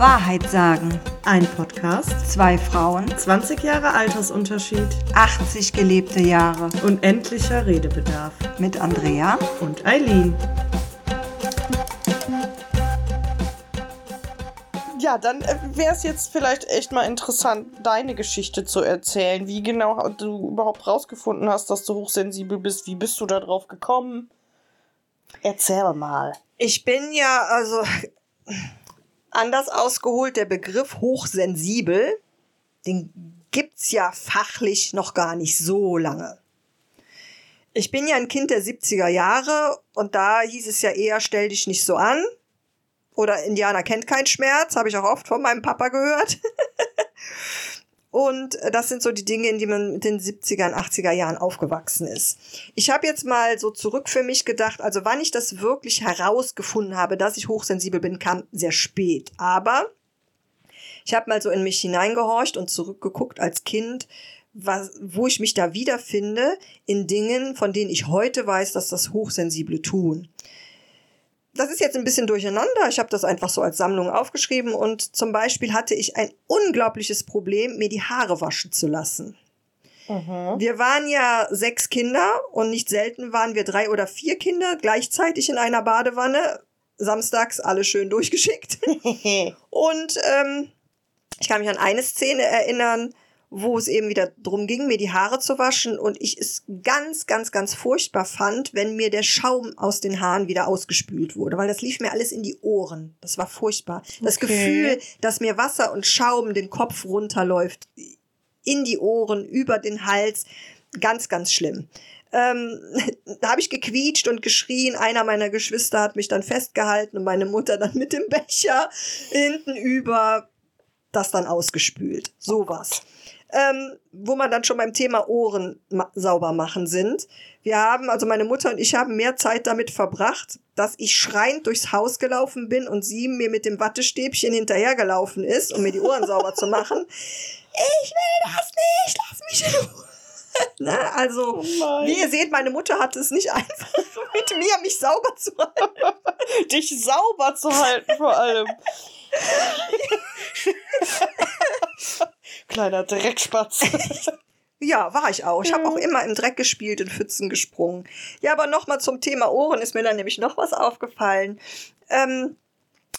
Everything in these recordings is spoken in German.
Wahrheit sagen. Ein Podcast, Zwei Frauen, 20 Jahre Altersunterschied 80 gelebte Jahre. unendlicher Redebedarf. Mit Andrea. Und Eileen. Ja, dann äh, wäre es jetzt vielleicht echt mal interessant, deine Geschichte zu erzählen. Wie genau du überhaupt rausgefunden hast, dass du hochsensibel bist. Wie bist du da drauf gekommen? Erzähl mal. Ich bin ja, also anders ausgeholt, der Begriff hochsensibel, den gibt's ja fachlich noch gar nicht so lange. Ich bin ja ein Kind der 70er Jahre und da hieß es ja eher, stell dich nicht so an. Oder Indianer kennt keinen Schmerz, habe ich auch oft von meinem Papa gehört. Und äh, das sind so die Dinge, in die man mit den 70er und 80er Jahren aufgewachsen ist. Ich habe jetzt mal so zurück für mich gedacht, also wann ich das wirklich herausgefunden habe, dass ich hochsensibel bin, kam sehr spät. Aber ich habe mal so in mich hineingehorcht und zurückgeguckt als Kind, was, wo ich mich da wiederfinde in Dingen, von denen ich heute weiß, dass das Hochsensible tun das ist jetzt ein bisschen durcheinander. Ich habe das einfach so als Sammlung aufgeschrieben und zum Beispiel hatte ich ein unglaubliches Problem, mir die Haare waschen zu lassen. Wir waren ja sechs Kinder und nicht selten waren wir drei oder vier Kinder gleichzeitig in einer Badewanne. Samstags alle schön durchgeschickt. und ähm, ich kann mich an eine Szene erinnern, wo es eben wieder drum ging, mir die Haare zu waschen und ich es ganz, ganz, ganz furchtbar fand, wenn mir der Schaum aus den Haaren wieder ausgespült wurde, weil das lief mir alles in die Ohren. Das war furchtbar. Das Okay. Gefühl, dass mir Wasser und Schaum den Kopf runterläuft, in die Ohren, über den Hals, ganz, ganz schlimm. Ähm, da habe ich gequietscht und geschrien. Einer meiner Geschwister hat mich dann festgehalten und meine Mutter dann mit dem Becher hinten über das dann ausgespült. Sowas. Ähm, wo man dann schon beim Thema Ohren ma sauber machen sind. Wir haben, also meine Mutter und ich haben mehr Zeit damit verbracht, dass ich schreiend durchs Haus gelaufen bin und sie mir mit dem Wattestäbchen hinterhergelaufen ist, um mir die Ohren sauber zu machen. Ich will das nicht, lass mich in Ruhe. Ne? Also, nein. wie ihr seht, meine Mutter hat es nicht einfach mit mir, mich sauber zu halten. Dich sauber zu halten vor allem. Kleiner Dreckspatz. Ja, war ich auch. Ich habe auch immer im Dreck gespielt, in Pfützen gesprungen. Ja, aber nochmal zum Thema Ohren ist mir dann nämlich noch was aufgefallen. Ähm,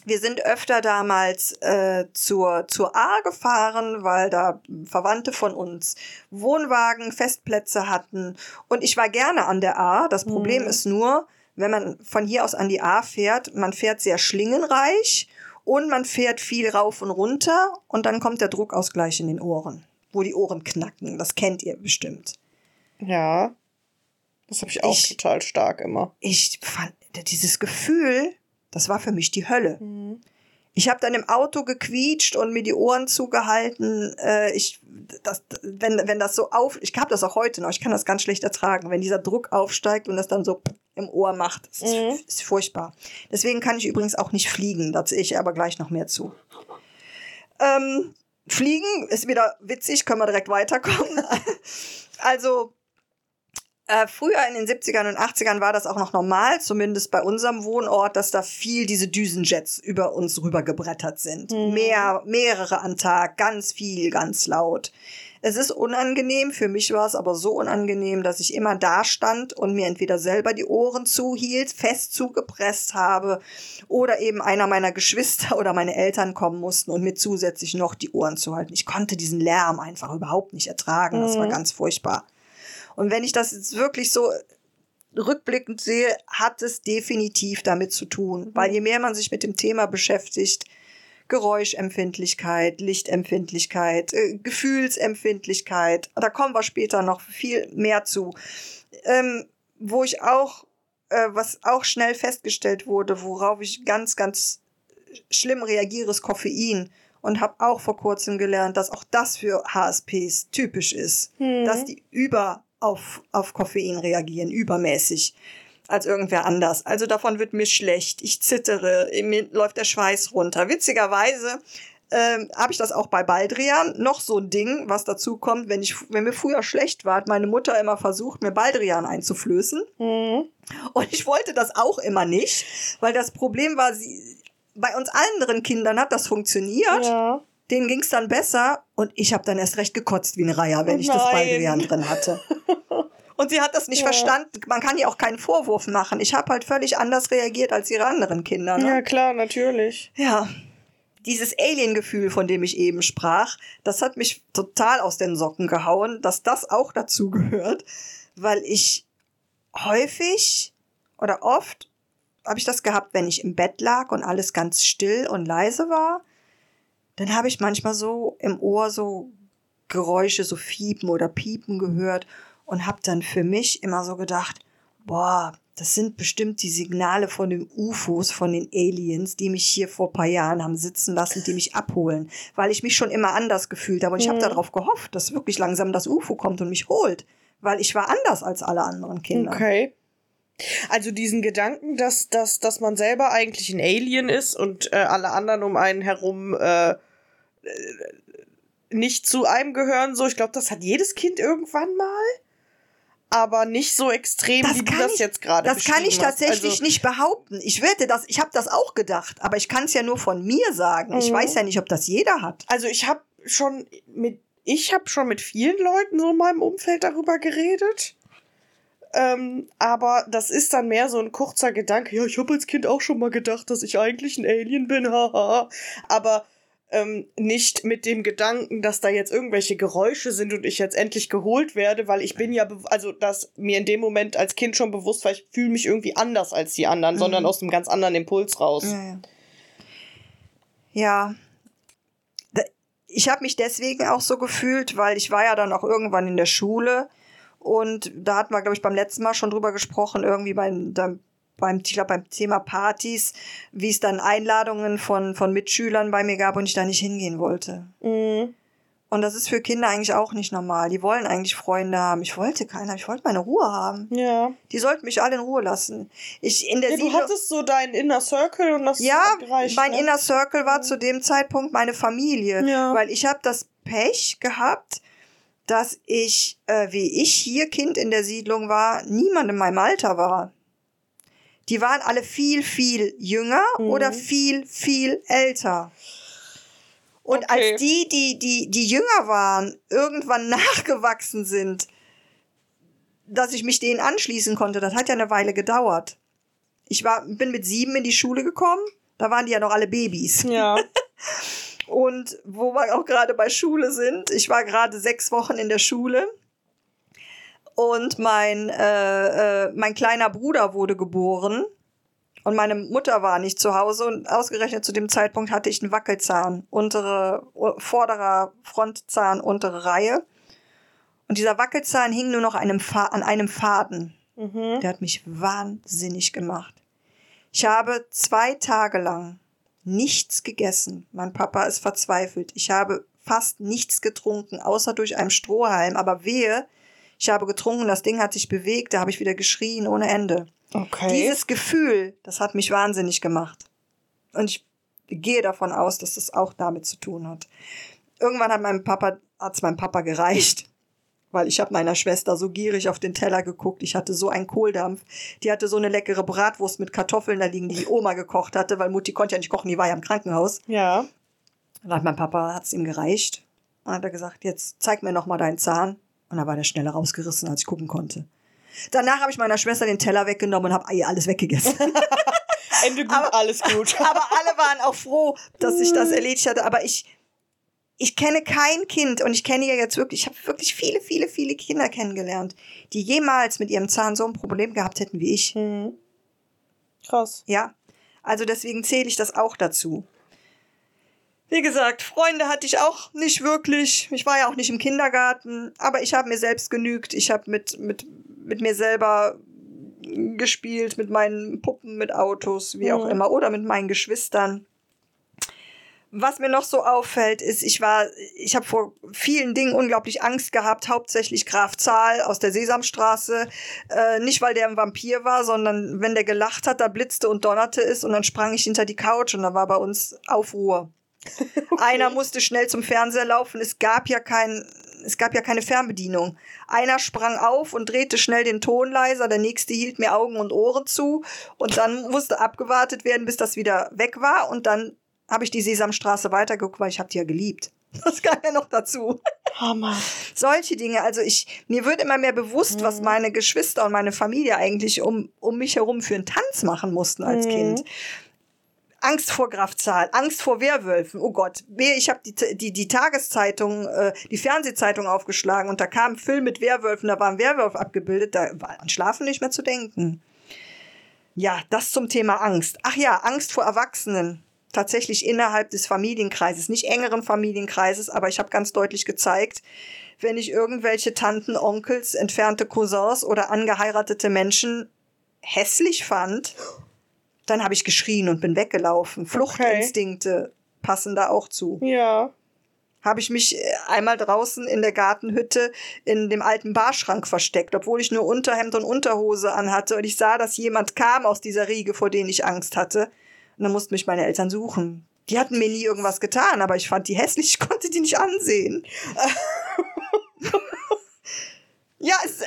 wir sind öfter damals äh, zur, zur A gefahren, weil da Verwandte von uns Wohnwagen, Festplätze hatten. Und ich war gerne an der A. Das Problem Mhm. ist nur, wenn man von hier aus an die A fährt, man fährt sehr schlingenreich und man fährt viel rauf und runter und dann kommt der Druckausgleich in den Ohren, wo die Ohren knacken. Das kennt ihr bestimmt. Ja. Das habe ich auch Ich- total stark immer. Ich fand dieses Gefühl, das war für mich die Hölle. Ich habe dann im Auto gequietscht und mir die Ohren zugehalten. Äh, ich, das, wenn, wenn das so auf, ich habe das auch heute noch, ich kann das ganz schlecht ertragen, wenn dieser Druck aufsteigt und das dann so im Ohr macht. Das ist, Mhm. ist furchtbar. Deswegen kann ich übrigens auch nicht fliegen. Da sehe ich aber gleich noch mehr zu. Ähm, fliegen ist wieder witzig, können wir direkt weiterkommen. also äh, früher in den 70ern und 80ern war das auch noch normal, zumindest bei unserem Wohnort, dass da viel diese Düsenjets über uns rübergebrettert sind. Mhm. Mehr, mehrere am Tag, ganz viel, ganz laut. Es ist unangenehm, für mich war es aber so unangenehm, dass ich immer da stand und mir entweder selber die Ohren zuhielt, fest zugepresst habe oder eben einer meiner Geschwister oder meine Eltern kommen mussten und mir zusätzlich noch die Ohren zu halten. Ich konnte diesen Lärm einfach überhaupt nicht ertragen. Das war Mhm. ganz furchtbar. Und wenn ich das jetzt wirklich so rückblickend sehe, hat es definitiv damit zu tun. Weil je mehr man sich mit dem Thema beschäftigt, Geräuschempfindlichkeit, Lichtempfindlichkeit, äh, Gefühlsempfindlichkeit, da kommen wir später noch viel mehr zu. Ähm, wo ich auch, äh, was auch schnell festgestellt wurde, worauf ich ganz, ganz schlimm reagiere, ist Koffein. Und habe auch vor kurzem gelernt, dass auch das für HSPs typisch ist Mhm. dass die über auf, auf Koffein reagieren, übermäßig als irgendwer anders. Also davon wird mir schlecht, ich zittere, mir läuft der Schweiß runter. Witzigerweise ähm, habe ich das auch bei Baldrian. Noch so ein Ding, was dazu kommt, wenn, ich, wenn mir früher schlecht war, hat meine Mutter immer versucht, mir Baldrian einzuflößen. Mhm. Und ich wollte das auch immer nicht, weil das Problem war, sie, bei uns anderen Kindern hat das funktioniert. Ja. Denen ging es dann besser und ich habe dann erst recht gekotzt wie eine Reihe, wenn Oh ich das nein. Baldrian drin hatte. Und sie hat das nicht Ja. verstanden. Man kann ihr auch keinen Vorwurf machen. Ich habe halt völlig anders reagiert als ihre anderen Kinder. Ne? Ja, klar, natürlich. Ja. Dieses Alien-Gefühl, von dem ich eben sprach, das hat mich total aus den Socken gehauen, dass das auch dazu gehört, weil ich häufig oder oft habe ich das gehabt, wenn ich im Bett lag und alles ganz still und leise war, dann habe ich manchmal so im Ohr so Geräusche, so Fiepen oder Piepen gehört und habe dann für mich immer so gedacht, boah, das sind bestimmt die Signale von den UFOs, von den Aliens, die mich hier vor ein paar Jahren haben sitzen lassen, die mich abholen, weil ich mich schon immer anders gefühlt habe und ich habe Mhm. darauf gehofft, dass wirklich langsam das UFO kommt und mich holt, weil ich war anders als alle anderen Kinder. Okay. Also diesen Gedanken, dass, dass, dass man selber eigentlich ein Alien ist und äh, alle anderen um einen herum äh, äh, nicht zu einem gehören, so, ich glaube, das hat jedes Kind irgendwann mal. Aber nicht so extrem, Das wie du das ich- jetzt gerade Das kann ich tatsächlich Also, nicht behaupten. Ich wette, das, ich habe das auch gedacht, aber ich kann es ja nur von mir sagen. Ich Mhm. weiß ja nicht, ob das jeder hat. Also ich habe schon mit, ich habe schon mit vielen Leuten so in meinem Umfeld darüber geredet. Ähm, aber das ist dann mehr so ein kurzer Gedanke. Ja, ich habe als Kind auch schon mal gedacht, dass ich eigentlich ein Alien bin. haha. aber ähm, nicht mit dem Gedanken, dass da jetzt irgendwelche Geräusche sind und ich jetzt endlich geholt werde, weil ich bin ja, also dass mir in dem Moment als Kind schon bewusst war, ich fühle mich irgendwie anders als die anderen, sondern aus einem ganz anderen Impuls raus. Ja, ja. Ich habe mich deswegen auch so gefühlt, weil ich war ja dann auch irgendwann in der Schule und da hatten wir, glaube ich, beim letzten Mal schon drüber gesprochen, irgendwie beim, beim, ich glaub, beim Thema Partys, wie es dann Einladungen von, von Mitschülern bei mir gab und ich da nicht hingehen wollte. Mhm. Und das ist für Kinder eigentlich auch nicht normal. Die wollen eigentlich Freunde haben. Ich wollte keiner, ich wollte meine Ruhe haben. Ja. Die sollten mich alle in Ruhe lassen. Ich in der Ja, du hattest so deinen Inner Circle und das ja, gereicht. mein ne? Inner Circle war zu dem Zeitpunkt meine Familie, Ja. weil ich habe das Pech gehabt, dass ich, äh, wie ich hier Kind in der Siedlung war, niemand in meinem Alter war. Die waren alle viel, viel jünger Mhm. oder viel, viel älter. Und Okay. als die, die, die, die jünger waren, irgendwann nachgewachsen sind, dass ich mich denen anschließen konnte, das hat ja eine Weile gedauert. Ich war, bin mit sieben in die Schule gekommen, da waren die ja noch alle Babys. Ja. Und wo wir auch gerade bei Schule sind, ich war gerade sechs Wochen in der Schule und mein, äh, äh, mein kleiner Bruder wurde geboren und meine Mutter war nicht zu Hause und ausgerechnet zu dem Zeitpunkt hatte ich einen Wackelzahn, untere, vorderer Frontzahn, untere Reihe. Und dieser Wackelzahn hing nur noch einem Fa an einem Faden. Mhm. Der hat mich wahnsinnig gemacht. Ich habe zwei Tage lang nichts gegessen. Mein Papa ist verzweifelt. Ich habe fast nichts getrunken, außer durch einen Strohhalm. Aber wehe, ich habe getrunken, das Ding hat sich bewegt, da habe ich wieder geschrien ohne Ende. Okay. Dieses Gefühl, das hat mich wahnsinnig gemacht. Und ich gehe davon aus, dass das auch damit zu tun hat. Irgendwann hat meinem Papa, hat's meinem Papa gereicht. Weil ich habe meiner Schwester so gierig auf den Teller geguckt. Ich hatte so einen Kohldampf. Die hatte so eine leckere Bratwurst mit Kartoffeln da liegen, die die Oma gekocht hatte, weil Mutti konnte ja nicht kochen, die war ja im Krankenhaus. ja. Dann hat mein Papa, hat's ihm gereicht. Dann hat er gesagt, jetzt zeig mir noch mal deinen Zahn. Und dann war der schneller rausgerissen, als ich gucken konnte. Danach habe ich meiner Schwester den Teller weggenommen und habe alles weggegessen. Ende gut, Aber- alles gut. Aber alle waren auch froh, dass ich das erledigt hatte. Aber ich, ich kenne kein Kind und ich kenne ja jetzt wirklich, ich habe wirklich viele, viele, viele Kinder kennengelernt, die jemals mit ihrem Zahn so ein Problem gehabt hätten wie ich. Mhm. Krass. Ja, also deswegen zähle ich das auch dazu. Wie gesagt, Freunde hatte ich auch nicht wirklich. Ich war ja auch nicht im Kindergarten, aber ich habe mir selbst genügt. Ich habe mit, mit, mit mir selber gespielt, mit meinen Puppen, mit Autos, wie auch Mhm. immer, oder mit meinen Geschwistern. Was mir noch so auffällt, ist, ich war, ich habe vor vielen Dingen unglaublich Angst gehabt, hauptsächlich Graf Zahl aus der Sesamstraße. Äh, nicht, weil der ein Vampir war, sondern wenn der gelacht hat, da blitzte und donnerte es und dann sprang ich hinter die Couch und da war bei uns Aufruhr. Einer musste schnell zum Fernseher laufen. Es gab ja kein es gab ja keine Fernbedienung. Einer sprang auf und drehte schnell den Ton leiser, der nächste hielt mir Augen und Ohren zu und dann musste abgewartet werden, bis das wieder weg war und dann habe ich die Sesamstraße weitergeguckt, weil ich habe die ja geliebt. Das kam ja noch dazu. Hammer. Solche Dinge. Also ich, mir wird immer mehr bewusst, Mhm. was meine Geschwister und meine Familie eigentlich um, um mich herum für einen Tanz machen mussten als Mhm. Kind. Angst vor Grafzahl, Angst vor Werwölfen. Oh Gott, Wehe, ich habe die, die, die Tageszeitung, äh, die Fernsehzeitung aufgeschlagen und da kam ein Film mit Werwölfen, da war ein Werwolf abgebildet, da war an Schlafen nicht mehr zu denken. Ja, das zum Thema Angst. Ach ja, Angst vor Erwachsenen. Tatsächlich innerhalb des Familienkreises, nicht engeren Familienkreises, aber ich habe ganz deutlich gezeigt, wenn ich irgendwelche Tanten, Onkels, entfernte Cousins oder angeheiratete Menschen hässlich fand, dann habe ich geschrien und bin weggelaufen. Fluchtinstinkte passen da auch zu. Ja. Habe ich mich äh, einmal draußen in der Gartenhütte in dem alten Barschrank versteckt, obwohl ich nur Unterhemd und Unterhose anhatte und ich sah, dass jemand kam aus dieser Riege, vor denen ich Angst hatte. Und dann mussten mich meine Eltern suchen. Die hatten mir nie irgendwas getan, aber ich fand die hässlich, ich konnte die nicht ansehen. ja, es,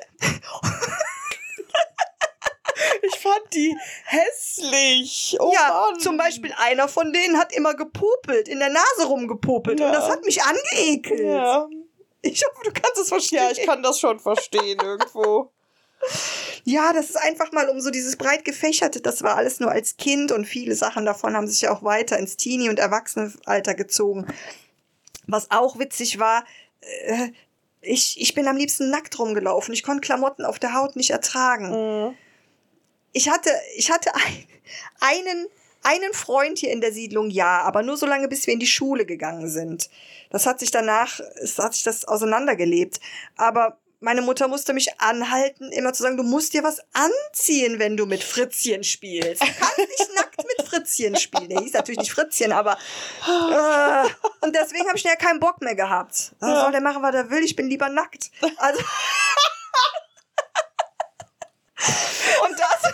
Ich fand die hässlich. Oh ja, Mann. zum Beispiel einer von denen hat immer gepopelt, in der Nase rumgepopelt. Ja. Und das hat mich angeekelt. Ja. Ich hoffe, du kannst es verstehen. ja, ich kann das schon verstehen irgendwo. Ja, das ist einfach mal um so dieses breit gefächerte, das war alles nur als Kind und viele Sachen davon haben sich ja auch weiter ins Teenie- und Erwachsenenalter gezogen. Was auch witzig war, äh, ich, ich bin am liebsten nackt rumgelaufen. Ich konnte Klamotten auf der Haut nicht ertragen. Mhm. Ich hatte, ich hatte ein, einen, einen Freund hier in der Siedlung, ja, aber nur so lange, bis wir in die Schule gegangen sind. Das hat sich danach, es hat sich das auseinandergelebt. Aber meine Mutter musste mich anhalten, immer zu sagen, du musst dir was anziehen, wenn du mit Fritzchen spielst. Du kannst nicht nackt mit Fritzchen spielen. Der hieß natürlich nicht Fritzchen, aber äh, und deswegen habe ich ja keinen Bock mehr gehabt. Ja. Soll der machen, was er will, ich bin lieber nackt. Also und das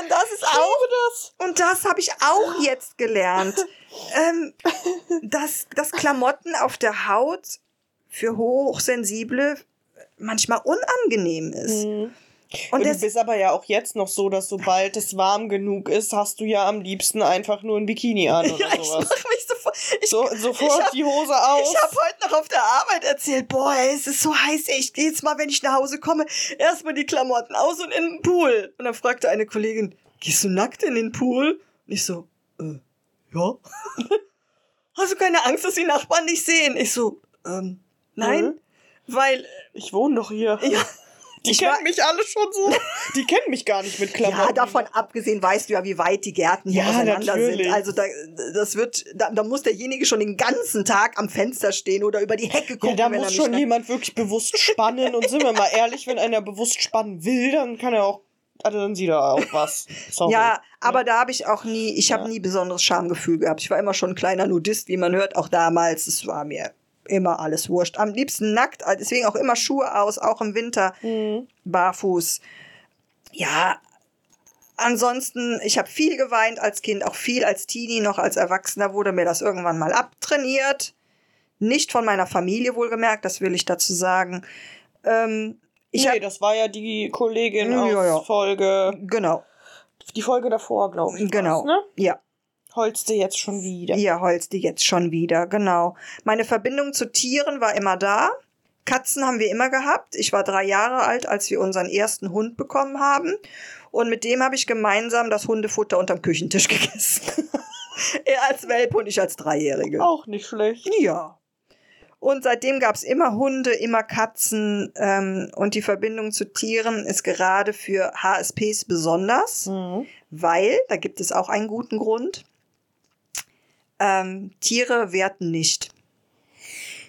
und das ist auch das. und das habe ich auch jetzt gelernt, ähm, dass, dass Klamotten auf der Haut für Hochsensible manchmal unangenehm ist. Mhm. Und du bist aber ja auch jetzt noch so, dass sobald es warm genug ist, hast du ja am liebsten einfach nur ein Bikini an oder ja, ich sowas. mach mich. Ich, So, sofort hab- die Hose aus. ich habe heute noch auf der Arbeit erzählt, boah, ey, es ist so heiß, ey, ich gehe jetzt mal, wenn ich nach Hause komme, erstmal die Klamotten aus und in den Pool. Und dann fragte eine Kollegin, gehst du nackt in den Pool? Und ich so, äh, ja. Hast du keine Angst, dass die Nachbarn dich sehen? Ich so, ähm, nein, Mhm. weil, Ich wohne doch hier. äh, ja, Die ich kennen mich alle schon so. Die kennen mich gar nicht mit Klamotten. Ja, davon abgesehen weißt du ja, wie weit die Gärten hier Ja, auseinander natürlich. sind. Also da, das wird, da, da muss derjenige schon den ganzen Tag am Fenster stehen oder über die Hecke Ja, gucken, da wenn er muss schon jemand wirklich bewusst spannen. Und sind wir mal ehrlich, wenn einer bewusst spannen will, dann kann er auch, also dann sieht er auch was. Sorry. Ja, aber da habe ich auch nie, ich habe Ja. nie besonderes Schamgefühl gehabt. Ich war immer schon ein kleiner Nudist, wie man hört, auch damals. Es war mir immer alles wurscht. Am liebsten nackt, deswegen auch immer Schuhe aus, auch im Winter Mhm. barfuß. Ja, ansonsten, ich habe viel geweint als Kind, auch viel als Teenie, noch als Erwachsener wurde mir das irgendwann mal abtrainiert. Nicht von meiner Familie wohlgemerkt, das will ich dazu sagen. Ähm, ich nee, das war ja die Kollegin Ja, aus ja. Folge, genau, die Folge davor, glaube ich. genau, Ne? ja. Holste jetzt schon wieder. Hier holst die jetzt schon wieder, genau. Meine Verbindung zu Tieren war immer da. Katzen haben wir immer gehabt. Ich war drei Jahre alt, als wir unseren ersten Hund bekommen haben. Und mit dem habe ich gemeinsam das Hundefutter unterm Küchentisch gegessen. er als Welpe und ich als Dreijährige. Auch nicht schlecht. Ja. Und seitdem gab es immer Hunde, immer Katzen. Ähm, und die Verbindung zu Tieren ist gerade für HSPs besonders Mhm. weil, da gibt es auch einen guten Grund, ähm, Tiere werten nicht.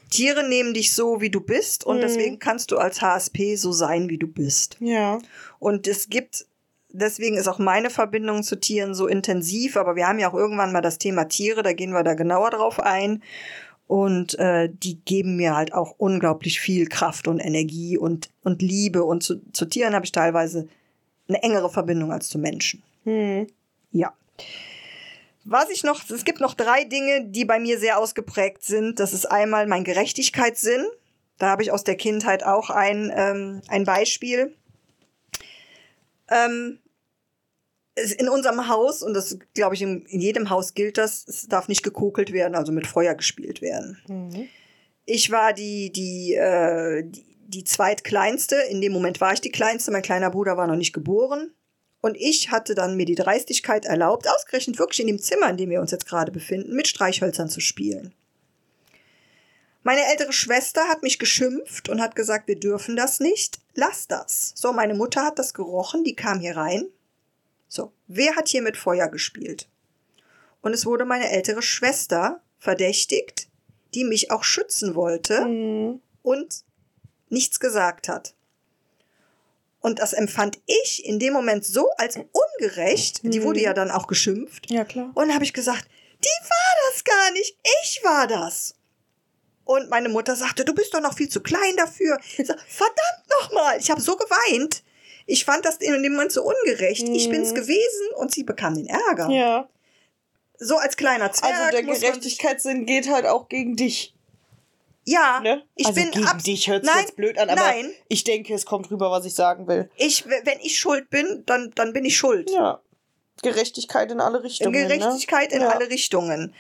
Tiere nehmen dich so, wie du bist und Mhm. deswegen kannst du als HSP so sein, wie du bist. Ja. Und es gibt, deswegen ist auch meine Verbindung zu Tieren so intensiv, aber wir haben ja auch irgendwann mal das Thema Tiere, da gehen wir da genauer drauf ein. Und äh, die geben mir halt auch unglaublich viel Kraft und Energie und, und Liebe. Und zu, zu Tieren habe ich teilweise eine engere Verbindung als zu Menschen. Mhm. Ja. Was ich noch, es gibt noch drei Dinge, die bei mir sehr ausgeprägt sind. Das ist einmal mein Gerechtigkeitssinn. Da habe ich aus der Kindheit auch ein, ähm, ein Beispiel. Ähm, in unserem Haus, und das glaube ich, in, in jedem Haus gilt das, es darf nicht gekokelt werden, also mit Feuer gespielt werden. Mhm. Ich war die, die, äh, die, die zweitkleinste. In dem Moment war ich die kleinste. Mein kleiner Bruder war noch nicht geboren. Und ich hatte dann mir die Dreistigkeit erlaubt, ausgerechnet wirklich in dem Zimmer, in dem wir uns jetzt gerade befinden, mit Streichhölzern zu spielen. Meine ältere Schwester hat mich geschimpft und hat gesagt, wir dürfen das nicht. Lass das. So, meine Mutter hat das gerochen, die kam hier rein. So, wer hat hier mit Feuer gespielt? Und es wurde meine ältere Schwester verdächtigt, die mich auch schützen wollte Mhm. und nichts gesagt hat. Und das empfand ich in dem Moment so als ungerecht. Die Mhm. wurde ja dann auch geschimpft. Ja, klar. Und dann habe ich gesagt, die war das gar nicht, ich war das. Und meine Mutter sagte, du bist doch noch viel zu klein dafür. Ich sag, verdammt nochmal, ich habe so geweint. Ich fand das in dem Moment so ungerecht. Ich Mhm. bin's gewesen und sie bekam den Ärger. Ja. So als kleiner Zwerg. Also der Gerechtigkeitssinn geht halt auch gegen dich. Ja, Ne? ich also bin gegen dich hört sich Nein, jetzt blöd an, aber nein. ich denke, es kommt rüber, was ich sagen will. ich, wenn ich schuld bin, dann, dann bin ich schuld. Ja. Gerechtigkeit in alle Richtungen. Gerechtigkeit ne? in ja. alle Richtungen.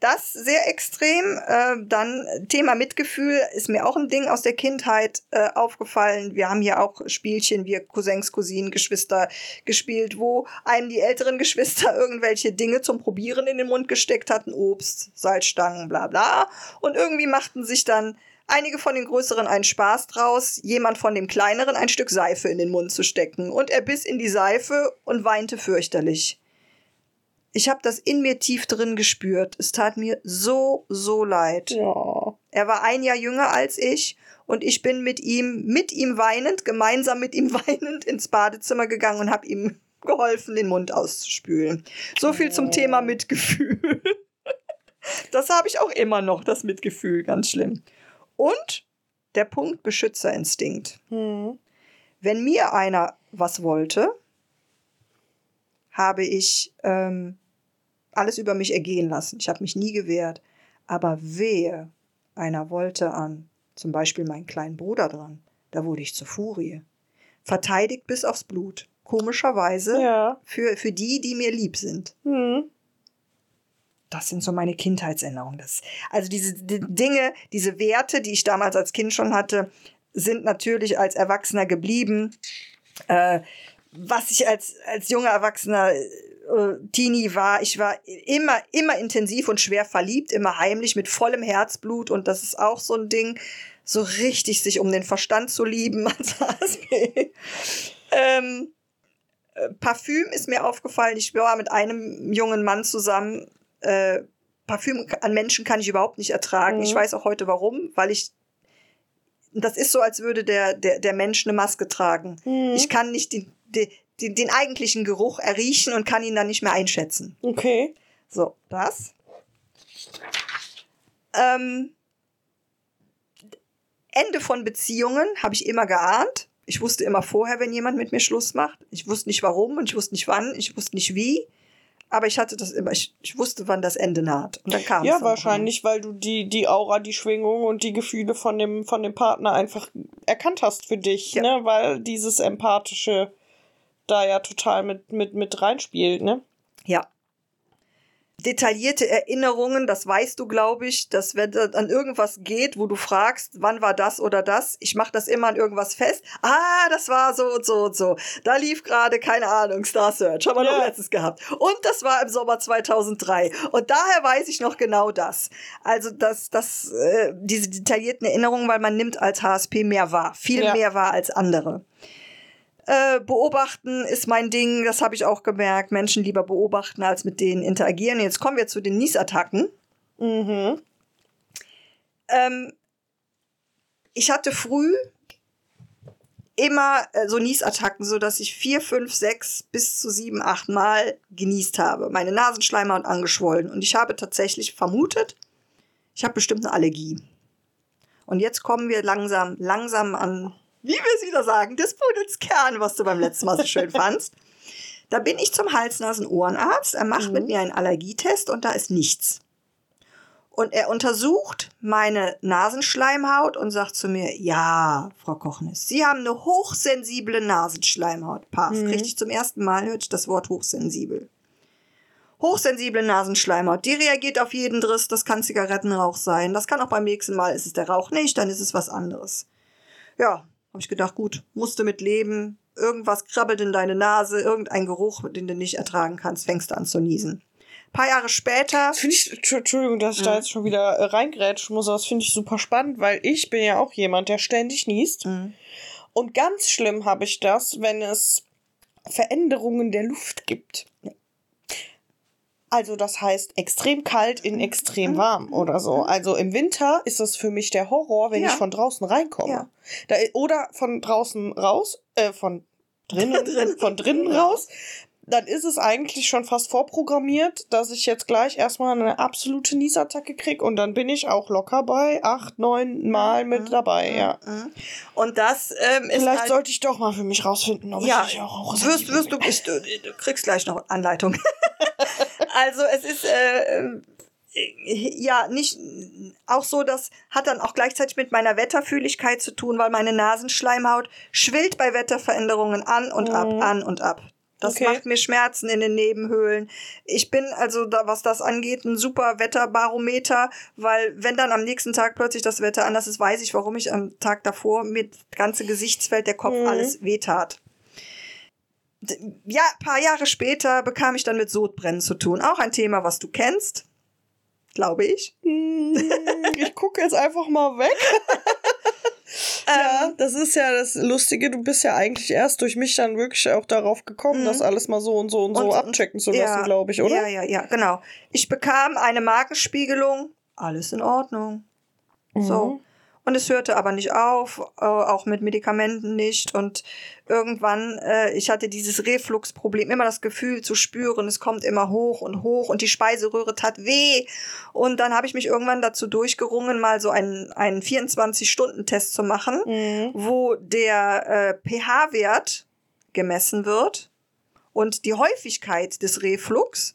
Das sehr extrem. Äh, dann Thema Mitgefühl ist mir auch ein Ding aus der Kindheit äh, aufgefallen. Wir haben hier auch Spielchen, wir Cousins, Cousinen, Geschwister gespielt, wo einem die älteren Geschwister irgendwelche Dinge zum Probieren in den Mund gesteckt hatten. Obst, Salzstangen, bla bla. Und irgendwie machten sich dann einige von den Größeren einen Spaß draus, jemand von dem Kleineren ein Stück Seife in den Mund zu stecken. Und er biss in die Seife und weinte fürchterlich. Ich habe das in mir tief drin gespürt. Es tat mir so, so leid. Ja. Er war ein Jahr jünger als ich und ich bin mit ihm, mit ihm weinend, gemeinsam mit ihm weinend ins Badezimmer gegangen und habe ihm geholfen, den Mund auszuspülen. So viel zum Thema Mitgefühl. Das habe ich auch immer noch, das Mitgefühl, ganz schlimm. Und der Punkt Beschützerinstinkt. Hm. Wenn mir einer was wollte, habe ich ähm, alles über mich ergehen lassen. Ich habe mich nie gewehrt. Aber wehe, einer wollte an zum Beispiel meinen kleinen Bruder dran, da wurde ich zur Furie. Verteidigt bis aufs Blut. Komischerweise Ja. für, für die, die mir lieb sind. Hm. Das sind so meine Kindheitserinnerungen. Das, also diese die Dinge, diese Werte, die ich damals als Kind schon hatte, sind natürlich als Erwachsener geblieben. Äh, was ich als, als junger Erwachsener äh, Teenie war, ich war immer, immer intensiv und schwer verliebt, immer heimlich mit vollem Herzblut und das ist auch so ein Ding, so richtig sich um den Verstand zu lieben als HSP. ähm, äh, Parfüm ist mir aufgefallen. Ich war mit einem jungen Mann zusammen. Äh, Parfüm an Menschen kann ich überhaupt nicht ertragen. Mhm. Ich weiß auch heute warum, weil ich das ist so, als würde der, der, der Mensch eine Maske tragen. Hm. Ich kann nicht den, den, den, den eigentlichen Geruch erriechen und kann ihn dann nicht mehr einschätzen. Okay. So, das. Ähm, Ende von Beziehungen habe ich immer geahnt. Ich wusste immer vorher, wenn jemand mit mir Schluss macht. Ich wusste nicht warum und ich wusste nicht wann, ich wusste nicht wie. Aber ich hatte das immer, ich, ich wusste, wann das Ende naht. Und dann kam es. Ja, wahrscheinlich, weil du die, die Aura, die Schwingung und die Gefühle von dem, von dem Partner einfach erkannt hast für dich, Ja. ne? Weil dieses Empathische da ja total mit, mit, mit reinspielt, ne? Ja. Detaillierte Erinnerungen, das weißt du, glaube ich, dass wenn es an irgendwas geht, wo du fragst, wann war das oder das, ich mache das immer an irgendwas fest. Ah, das war so und so und so. Da lief gerade, keine Ahnung, Star Search, haben wir Ja. noch letztes gehabt. Und das war im Sommer 2003. Und daher weiß ich noch genau das. Also das, das, äh, diese detaillierten Erinnerungen, weil man nimmt als HSP mehr wahr, viel Ja. mehr wahr als andere. Äh, beobachten ist mein Ding, das habe ich auch gemerkt. Menschen lieber beobachten, als mit denen interagieren. Jetzt kommen wir zu den Niesattacken. Mhm. Ähm, ich hatte früh immer äh, so Niesattacken, so dass ich vier, fünf, sechs bis zu sieben, acht Mal genießt habe. Meine Nasenschleimhaut angeschwollen. Und ich habe tatsächlich vermutet, ich habe bestimmt eine Allergie. Und jetzt kommen wir langsam, langsam an, wie wir es wieder sagen, des Pudels Kern, was du beim letzten Mal so schön fandst. Da bin ich zum Hals-Nasen-Ohrenarzt. Er macht Mhm. mit mir einen Allergietest und da ist nichts. Und er untersucht meine Nasenschleimhaut und sagt zu mir, ja, Frau Kochnis, Sie haben eine hochsensible Nasenschleimhaut. Paff, Mhm. richtig zum ersten Mal hört ich das Wort hochsensibel. Hochsensible Nasenschleimhaut, die reagiert auf jeden Driss, das kann Zigarettenrauch sein, das kann auch beim nächsten Mal, ist es der Rauch nicht, dann ist es was anderes. Ja, habe ich gedacht, gut, musst du mit leben, irgendwas krabbelt in deine Nase, irgendein Geruch, den du nicht ertragen kannst, fängst du an zu niesen. paar Jahre später, finde ich, Entschu- Entschuldigung, dass ich da Mhm. jetzt schon wieder äh, reingrätschen muss, aber das finde ich super spannend, weil ich bin ja auch jemand, der ständig niest. Mhm. Und ganz schlimm habe ich das, wenn es Veränderungen der Luft gibt. Also das heißt extrem kalt in extrem warm oder so. Also im Winter ist das für mich der Horror, wenn Ja. ich von draußen reinkomme. Ja. Da, oder von draußen raus, äh, von drinnen, Drin. von drinnen raus. Dann ist es eigentlich schon fast vorprogrammiert, dass ich jetzt gleich erstmal eine absolute Niesattacke krieg und dann bin ich auch locker bei acht, neun Mal mit dabei, ja. Und das ähm, ist Vielleicht halt, sollte ich doch mal für mich rausfinden, ob ja, ich auch wirst, hochsensibel wirst du, ich, du, du kriegst gleich noch Anleitung. also es ist äh, ähm, ja nicht auch so, das hat dann auch gleichzeitig mit meiner Wetterfühligkeit zu tun, weil meine Nasenschleimhaut schwillt bei Wetterveränderungen an und ab, Mhm. an und ab. Das Okay. macht mir Schmerzen in den Nebenhöhlen. Ich bin also, da, was das angeht, ein super Wetterbarometer, weil wenn dann am nächsten Tag plötzlich das Wetter anders ist, weiß ich, warum ich am Tag davor mit ganze Gesichtsfeld, der Kopf, Mhm. alles wehtat. Ja, paar Jahre später bekam ich dann mit Sodbrennen zu tun. Auch ein Thema, was du kennst, glaube ich. Hm, Ich gucke jetzt einfach mal weg. ja, das ist ja das Lustige. Du bist ja eigentlich erst durch mich dann wirklich auch darauf gekommen, Mhm. das alles mal so und so und so Und- abchecken zu Ja, lassen, glaube ich, oder? Ja, ja, ja, genau. Ich bekam eine Magenspiegelung, alles in Ordnung. So. Und es hörte aber nicht auf, äh, auch mit Medikamenten nicht. Und irgendwann, äh, ich hatte dieses Refluxproblem, immer das Gefühl zu spüren, es kommt immer hoch und hoch und die Speiseröhre tat weh. Und dann habe ich mich irgendwann dazu durchgerungen, mal so einen, einen 24-Stunden-Test zu machen, Mhm. wo der äh, pH-Wert gemessen wird und die Häufigkeit des Reflux.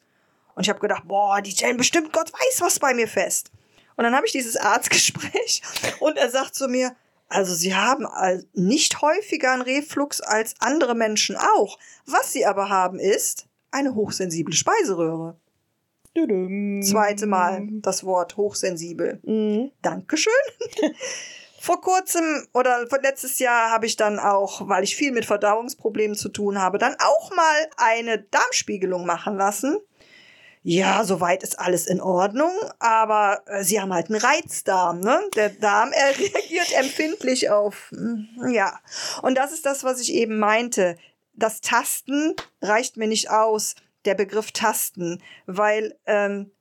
Und ich habe gedacht, boah, die stellen bestimmt Gott weiß was bei mir fest. Und dann habe ich dieses Arztgespräch und er sagt zu mir, also Sie haben nicht häufiger einen Reflux als andere Menschen auch. Was Sie aber haben ist eine hochsensible Speiseröhre. Düdüm. Zweite Mal das Wort hochsensibel. Mhm. Dankeschön. Vor kurzem oder vor letztes Jahr habe ich dann auch, weil ich viel mit Verdauungsproblemen zu tun habe, dann auch mal eine Darmspiegelung machen lassen. Ja, soweit ist alles in Ordnung, aber äh, sie haben halt einen Reizdarm, ne? Der Darm er reagiert empfindlich auf, mm, ja. Und das ist das, was ich eben meinte. Das Tasten reicht mir nicht aus, der Begriff Tasten, weil ähm,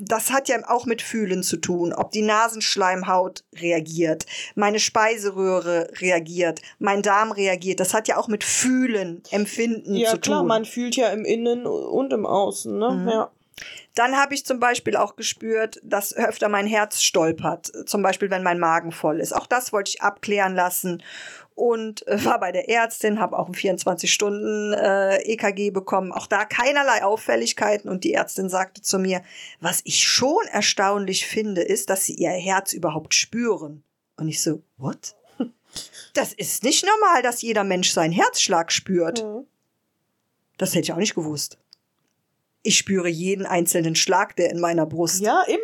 das hat ja auch mit Fühlen zu tun, ob die Nasenschleimhaut reagiert, meine Speiseröhre reagiert, mein Darm reagiert. Das hat ja auch mit Fühlen, Empfinden Ja, zu klar, tun. man fühlt ja im Innen und im Außen, ne? Mhm. Ja. Dann habe ich zum Beispiel auch gespürt, dass öfter mein Herz stolpert. Zum Beispiel, wenn mein Magen voll ist. Auch das wollte ich abklären lassen. Und äh, war bei der Ärztin, habe auch ein 24-Stunden-EKG bekommen. Auch da keinerlei Auffälligkeiten. Und die Ärztin sagte zu mir, was ich schon erstaunlich finde, ist, dass sie ihr Herz überhaupt spüren. Und ich so, what? Das ist nicht normal, dass jeder Mensch seinen Herzschlag spürt. Mhm. Das hätte ich auch nicht gewusst. Ich spüre jeden einzelnen Schlag, der in meiner Brust. Ja, immer?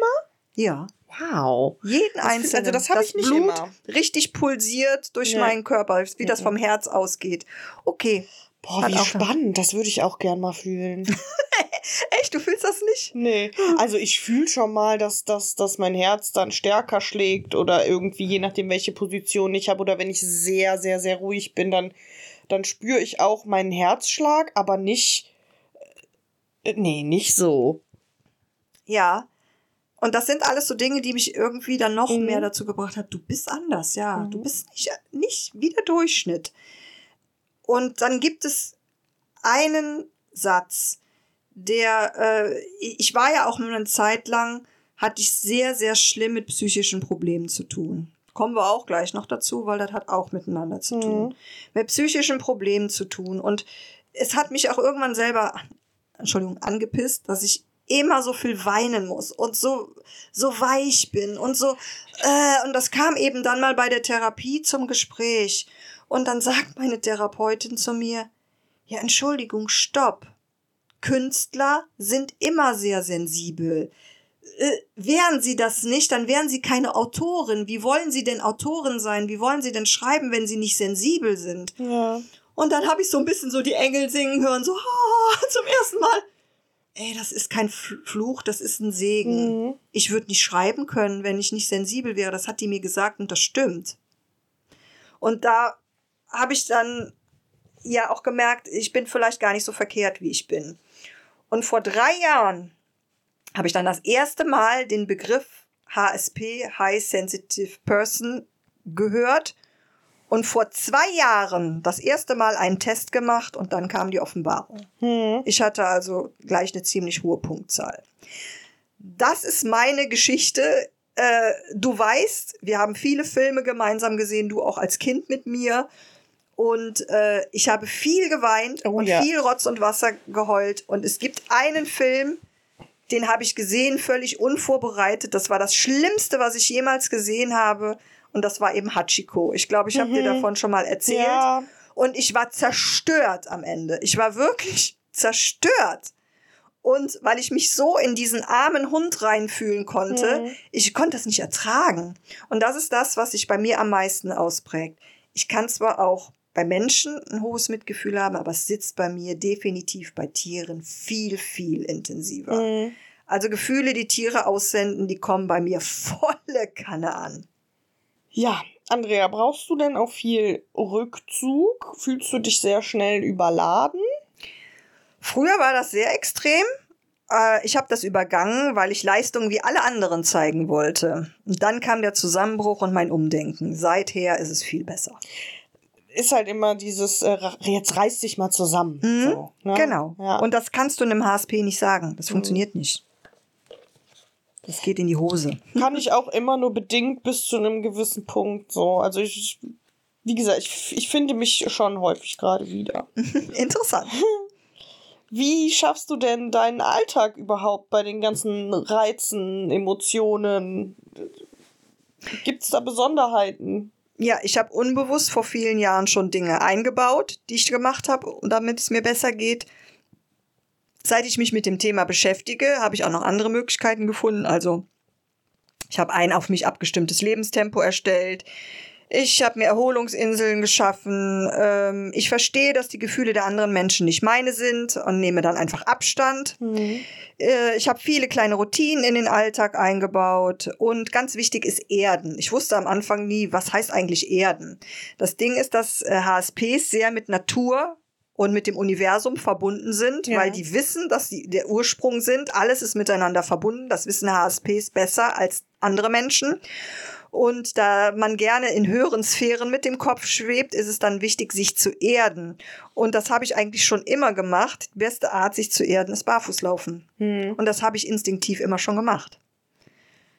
Ja. Wow. Jeden einzelnen. also das hab ich nicht Blut immer. richtig pulsiert durch Nee. meinen Körper, wie das vom Herz ausgeht. Okay. Boah, Hat wie spannend. Das würde ich auch gern mal fühlen. Echt, du fühlst das nicht? nee. Also ich fühle schon mal, dass, dass, dass mein Herz dann stärker schlägt oder irgendwie, je nachdem, welche Position ich habe oder wenn ich sehr, sehr, sehr ruhig bin, dann, dann spüre ich auch meinen Herzschlag, aber nicht. äh, Nee, nicht so. Ja. Und das sind alles so Dinge, die mich irgendwie dann noch Mhm. mehr dazu gebracht haben. Du bist anders, ja. Mhm. Du bist nicht, nicht wie der Durchschnitt. Und dann gibt es einen Satz, der, äh, ich war ja auch eine Zeit lang, hatte ich sehr, sehr schlimm mit psychischen Problemen zu tun. Kommen wir auch gleich noch dazu, weil das hat auch miteinander zu tun. Mhm. Mit psychischen Problemen zu tun. Und es hat mich auch irgendwann selber, Entschuldigung, angepisst, dass ich immer so viel weinen muss und so, so weich bin und so, äh, und das kam eben dann mal bei der Therapie zum Gespräch. Und dann sagt meine Therapeutin zu mir, ja, Entschuldigung, stopp. Künstler sind immer sehr sensibel. Äh, wären sie das nicht, dann wären sie keine Autorin. Wie wollen sie denn Autorin sein? Wie wollen sie denn schreiben, wenn sie nicht sensibel sind? Ja. Und dann habe ich so ein bisschen so die Engel singen hören, so oh, zum ersten Mal. Ey, das ist kein Fl- Fluch, das ist ein Segen. Mhm. Ich würde nicht schreiben können, wenn ich nicht sensibel wäre. Das hat die mir gesagt und das stimmt. Und da habe ich dann ja auch gemerkt, ich bin vielleicht gar nicht so verkehrt, wie ich bin. Und vor drei Jahren habe ich dann das erste Mal den Begriff HSP, High Sensitive Person, gehört und vor zwei Jahren das erste Mal einen Test gemacht und dann kam die Offenbarung. Hm. Ich hatte also gleich eine ziemlich hohe Punktzahl. Das ist meine Geschichte. Äh, du weißt, wir haben viele Filme gemeinsam gesehen, du auch als Kind mit mir. Und äh, ich habe viel geweint Oh und ja. viel Rotz und Wasser geheult. Und es gibt einen Film, den habe ich gesehen, völlig unvorbereitet. Das war das Schlimmste, was ich jemals gesehen habe. Und das war eben Hachiko. Ich glaube, ich habe dir davon schon mal erzählt. Ja. Und ich war zerstört am Ende. Ich war wirklich zerstört. Und weil ich mich so in diesen armen Hund reinfühlen konnte, Mhm. ich konnte es nicht ertragen. Und das ist das, was sich bei mir am meisten ausprägt. Ich kann zwar auch bei Menschen ein hohes Mitgefühl haben, aber es sitzt bei mir definitiv bei Tieren viel, viel intensiver. Mhm. Also Gefühle, die Tiere aussenden, die kommen bei mir volle Kanne an. Ja, Andrea, brauchst du denn auch viel Rückzug? Fühlst du dich sehr schnell überladen? Früher war das sehr extrem. Äh, Ich habe das übergangen, weil ich Leistungen wie alle anderen zeigen wollte. Und dann kam der Zusammenbruch und mein Umdenken. Seither ist es viel besser. Ist halt immer dieses, äh, jetzt reiß dich mal zusammen. Mhm, So, ne? Genau. Ja. Und das kannst du einem HSP nicht sagen. Das funktioniert nicht. Das geht in die Hose. kann ich auch immer nur bedingt bis zu einem gewissen Punkt so. Also ich, wie gesagt, ich, ich finde mich schon häufig gerade wieder. Interessant. Wie schaffst du denn deinen Alltag überhaupt bei den ganzen Reizen, Emotionen? Gibt's da Besonderheiten? Ja, ich habe unbewusst vor vielen Jahren schon Dinge eingebaut, die ich gemacht habe, damit es mir besser geht. Seit ich mich mit dem Thema beschäftige, habe ich auch noch andere Möglichkeiten gefunden. Also ich habe ein auf mich abgestimmtes Lebenstempo erstellt. Ich habe mir Erholungsinseln geschaffen. Ähm, ich verstehe, dass die Gefühle der anderen Menschen nicht meine sind und nehme dann einfach Abstand. Äh, ich habe viele kleine Routinen in den Alltag eingebaut und ganz wichtig ist Erden. Ich wusste am Anfang nie, was heißt eigentlich Erden. Das Ding ist, dass äh, HSPs sehr mit Natur und mit dem Universum verbunden sind, Ja. weil die wissen, dass sie der Ursprung sind. Alles ist miteinander verbunden. Das wissen HSPs besser als andere Menschen. Und da man gerne in höheren Sphären mit dem Kopf schwebt, ist es dann wichtig, sich zu erden. Und das habe ich eigentlich schon immer gemacht. Die beste Art, sich zu erden, ist Barfußlaufen. Hm. Und das habe ich instinktiv immer schon gemacht.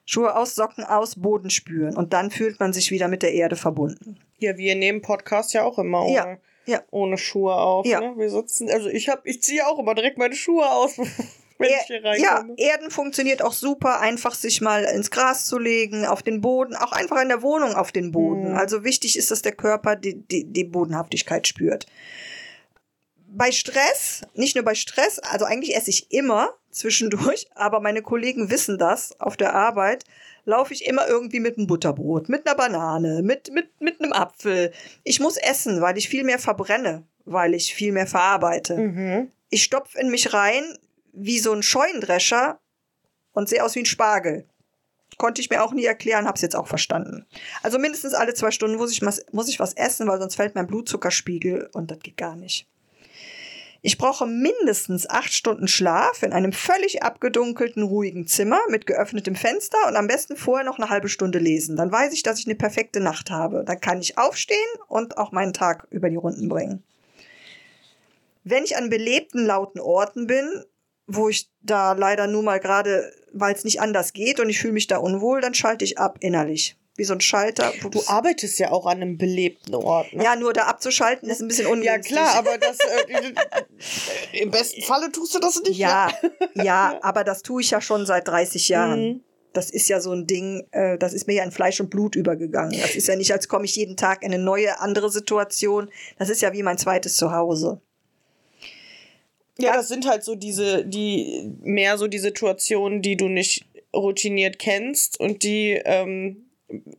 Schuhe aus, Socken aus, Boden spüren. Und dann fühlt man sich wieder mit der Erde verbunden. Ja, wir nehmen Podcast ja auch immer ohne, Ja, ja. ohne Schuhe auf. Ja. Ne? Wir sitzen, also ich hab, ich ziehe auch immer direkt meine Schuhe aus, wenn ich hier Er, ja, reinkomme. Erden funktioniert auch super, einfach sich mal ins Gras zu legen, auf den Boden, auch einfach in der Wohnung auf den Boden. Mhm. Also wichtig ist, dass der Körper die, die, die Bodenhaftigkeit spürt. Bei Stress, nicht nur bei Stress, also eigentlich esse ich immer zwischendurch, aber meine Kollegen wissen das auf der Arbeit, laufe ich immer irgendwie mit einem Butterbrot, mit einer Banane, mit, mit, mit einem Apfel. Ich muss essen, weil ich viel mehr verbrenne, weil ich viel mehr verarbeite Mhm. ich stopf in mich rein wie so ein Scheunendrescher und sehe aus wie ein Spargel. Konnte ich mir auch nie erklären, hab's jetzt auch verstanden. Also mindestens alle zwei Stunden muss ich, was, muss ich was essen, weil sonst fällt mein Blutzuckerspiegel und das geht gar nicht. Ich brauche mindestens acht Stunden Schlaf in einem völlig abgedunkelten, ruhigen Zimmer mit geöffnetem Fenster und am besten vorher noch eine halbe Stunde lesen. Dann weiß ich, dass ich eine perfekte Nacht habe. Dann kann ich aufstehen und auch meinen Tag über die Runden bringen. Wenn ich an belebten, lauten Orten bin, wo ich da leider nur mal gerade, weil es nicht anders geht und ich fühle mich da unwohl, dann schalte ich ab innerlich. wie so ein Schalter. Du arbeitest ja auch an einem belebten Ort. Ne? ja, nur da abzuschalten ist ein bisschen Ja, ungünstig. klar, aber das äh, im besten Falle tust du das nicht. Ja, ja, aber das tue ich ja schon seit 30 Jahren. Mhm. Das ist ja so ein Ding, äh, das ist mir ja in Fleisch und Blut übergegangen. Das ist ja nicht, als komme ich jeden Tag in eine neue, andere Situation. Das ist ja wie mein zweites Zuhause. Ja, das sind halt so diese, die, mehr so die Situationen, die du nicht routiniert kennst und die ähm,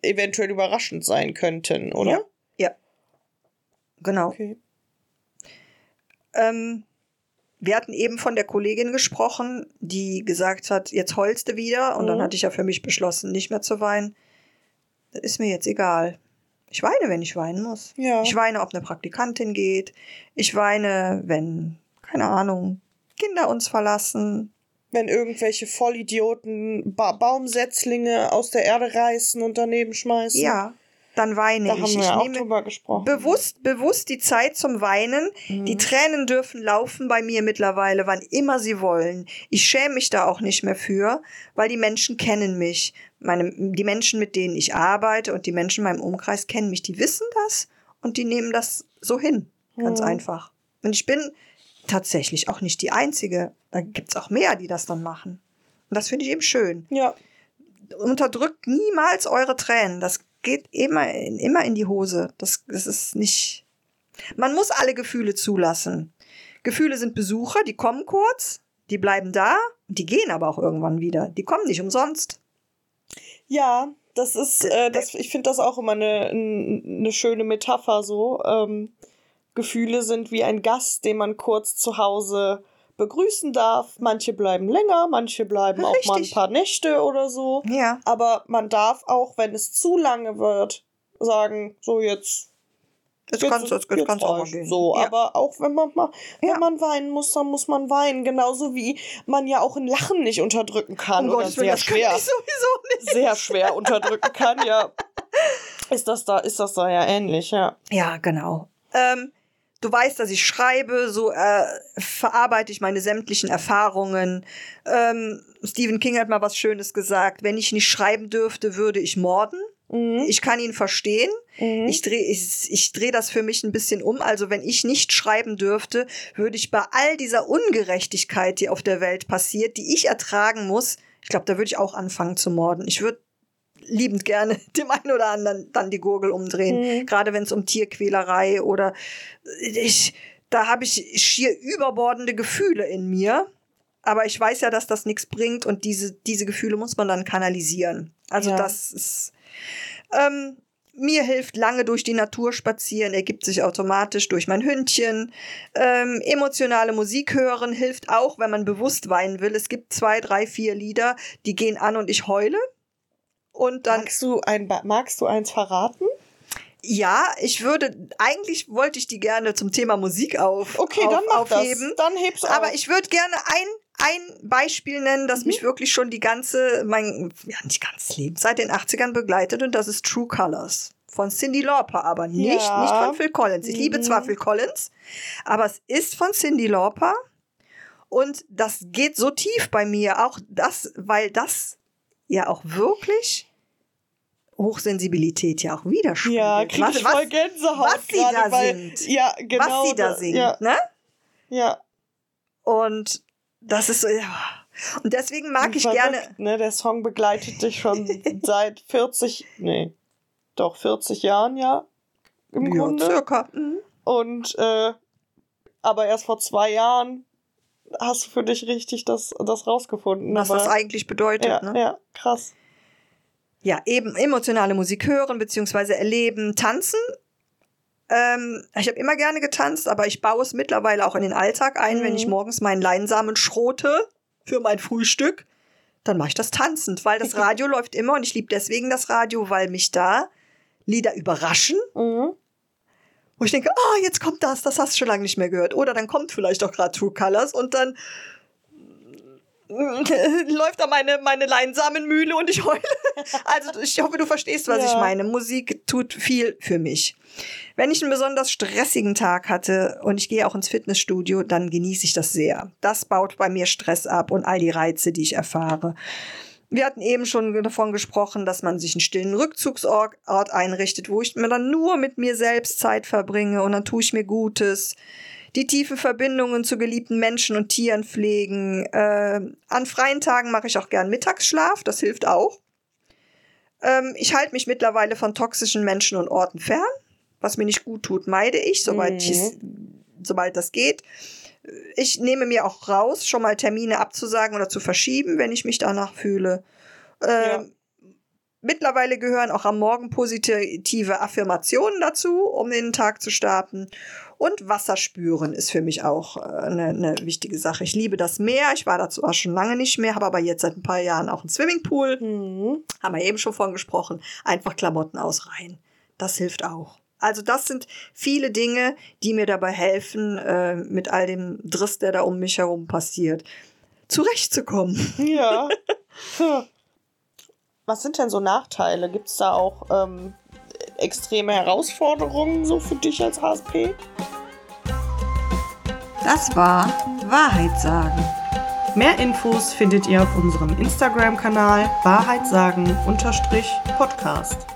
eventuell überraschend sein könnten, oder? Ja. Ja. Genau. Okay. Ähm, wir hatten eben von der Kollegin gesprochen, die gesagt hat, jetzt heulst du wieder. Und dann Mhm. hatte ich ja für mich beschlossen, nicht mehr zu weinen. Das ist mir jetzt egal. Ich weine, wenn ich weinen muss. Ja. Ich weine, ob eine Praktikantin geht. Ich weine, wenn, keine Ahnung, Kinder uns verlassen. Wenn irgendwelche Vollidioten ba Baumsetzlinge aus der Erde reißen und daneben schmeißen. Ja, dann weine Da ich. haben wir ich auch nehme drüber gesprochen. bewusst, bewusst die Zeit zum Weinen. Die Mhm. Tränen dürfen laufen bei mir mittlerweile, wann immer sie wollen. Ich schäme mich da auch nicht mehr für, weil die Menschen kennen mich. Meine, die Menschen, mit denen ich arbeite und die Menschen in meinem Umkreis kennen mich. Die wissen das und die nehmen das so hin. Ganz Mhm. einfach. Und ich bin tatsächlich auch nicht die Einzige. Da gibt's auch mehr, die das dann machen. Und das finde ich eben schön Ja. unterdrückt niemals eure Tränen. Das geht immer, in- immer in die Hose. Das, das ist nicht. Man muss alle Gefühle zulassen. Gefühle sind Besucher, die kommen kurz, die bleiben da, die gehen aber auch irgendwann wieder. Die kommen nicht umsonst. Ja, das ist, äh, das, ich finde das auch immer eine, eine schöne Metapher so. Ähm, Gefühle sind wie ein Gast, den man kurz zu Hause begrüßen darf. Manche bleiben länger, manche bleiben auch mal ein Richtig. paar Nächte oder so. Ja. Aber man darf auch, wenn es zu lange wird, sagen, so jetzt. Jetzt kannst du jetzt, jetzt kannst du auch mal gehen. So, ja. aber auch wenn man mal, Ja. wenn man weinen muss, dann muss man weinen. Genauso wie man ja auch ein Lachen nicht unterdrücken kann. um oder Gottes Willen, sehr das kann schwer ich sowieso nicht. sehr schwer unterdrücken kann, ja. Ist das da, ist das da ja ähnlich, ja. Ja, genau. Ähm, du weißt, dass ich schreibe, so äh, verarbeite ich meine sämtlichen Erfahrungen. Ähm, Stephen King hat mal was Schönes gesagt. Wenn ich nicht schreiben dürfte, würde ich morden. Mhm. Ich kann ihn verstehen. Mhm. Ich drehe ich, ich dreh das für mich ein bisschen um. Also wenn ich nicht schreiben dürfte, würde ich bei all dieser Ungerechtigkeit, die auf der Welt passiert, die ich ertragen muss, ich glaube, da würde ich auch anfangen zu morden. Ich würde liebend gerne dem einen oder anderen dann die Gurgel umdrehen. Mhm. Gerade wenn es um Tierquälerei oder ich, da habe ich schier überbordende Gefühle in mir. Aber ich weiß ja, dass das nichts bringt und diese, diese Gefühle muss man dann kanalisieren. Also Ja. das ist. Ähm, mir hilft lange durch die Natur spazieren, ergibt sich automatisch durch mein Hündchen. Ähm, emotionale Musik hören hilft auch, wenn man bewusst weinen will. Es gibt zwei, drei, vier Lieder, die gehen an und ich heule. Und dann magst, du ein, magst du eins verraten? ja, ich würde, eigentlich wollte ich die gerne zum Thema Musik auf, Okay, auf, dann mach aufheben. das. Dann heb's auf. Aber ich würde gerne ein, ein Beispiel nennen, das mich wirklich schon die ganze, mein, ja, nicht ganz Leben, seit den 80ern begleitet und das ist True Colors. Von Cindy Lauper, aber nicht, Ja. nicht von Phil Collins. Ich liebe Mhm. zwar Phil Collins, aber es ist von Cindy Lauper und das geht so tief bei mir, auch das, weil das ja auch wirklich Hochsensibilität ja auch widerspiegelt. ja, krieg Was- ich was- voll Gänsehaut was sie da weil, singt. Ja, genau. was sie da da- singt, Ja, ne? ja. Und das ist so, ja. Und deswegen mag ich Verrückt, gerne. Ne, der Song begleitet dich schon seit 40, nee, doch 40 Jahren, ja. Im ja, Grunde. circa. Mhm. Und äh, aber erst vor zwei Jahren hast du für dich richtig das, das rausgefunden. Was aber, das eigentlich bedeutet. ja, ne? ja, krass. Ja, eben emotionale Musik hören beziehungsweise erleben, tanzen. Ähm, ich habe immer gerne getanzt, aber ich baue es mittlerweile auch in den Alltag ein, wenn Mhm. ich morgens meinen Leinsamen schrote für mein Frühstück. Dann mache ich das tanzend, weil das Radio läuft immer und ich liebe deswegen das Radio, weil mich da Lieder überraschen, Mhm. wo ich denke, ah, jetzt kommt das, das hast du schon lange nicht mehr gehört. Oder dann kommt vielleicht auch gerade True Colors und dann läuft da meine, meine Leinsamenmühle und ich heule. Also ich hoffe, du verstehst, was Ja. ich meine. Musik tut viel für mich. Wenn ich einen besonders stressigen Tag hatte und ich gehe auch ins Fitnessstudio, dann genieße ich das sehr. Das baut bei mir Stress ab und all die Reize, die ich erfahre. Wir hatten eben schon davon gesprochen, dass man sich einen stillen Rückzugsort Ort einrichtet, wo ich mir dann nur mit mir selbst Zeit verbringe und dann tue ich mir Gutes. Die tiefe Verbindungen zu geliebten Menschen und Tieren pflegen. Äh, an freien Tagen mache ich auch gern Mittagsschlaf, das hilft auch. Ähm, ich halte mich mittlerweile von toxischen Menschen und Orten fern. Was mir nicht gut tut, meide ich, soweit, Mhm. ich, sobald das geht. Ich nehme mir auch raus, schon mal Termine abzusagen oder zu verschieben, wenn ich mich danach fühle. Ähm, Ja. Mittlerweile gehören auch am Morgen positive Affirmationen dazu, um den Tag zu starten. Und Wasser spüren ist für mich auch äh, eine, eine wichtige Sache. Ich liebe das Meer. Ich war dazu auch schon lange nicht mehr, habe aber jetzt seit ein paar Jahren auch einen Swimmingpool. Mhm. Haben wir eben schon von gesprochen. Einfach Klamotten ausreihen. Das hilft auch. Also das sind viele Dinge, die mir dabei helfen, äh, mit all dem Driss, der da um mich herum passiert, zurechtzukommen. Ja. Was sind denn so Nachteile? Gibt es da auch ähm, extreme Herausforderungen so für dich als HSP? Das war Wahrheit sagen. Mehr Infos findet ihr auf unserem Instagram-Kanal Wahrheit sagen Podcast.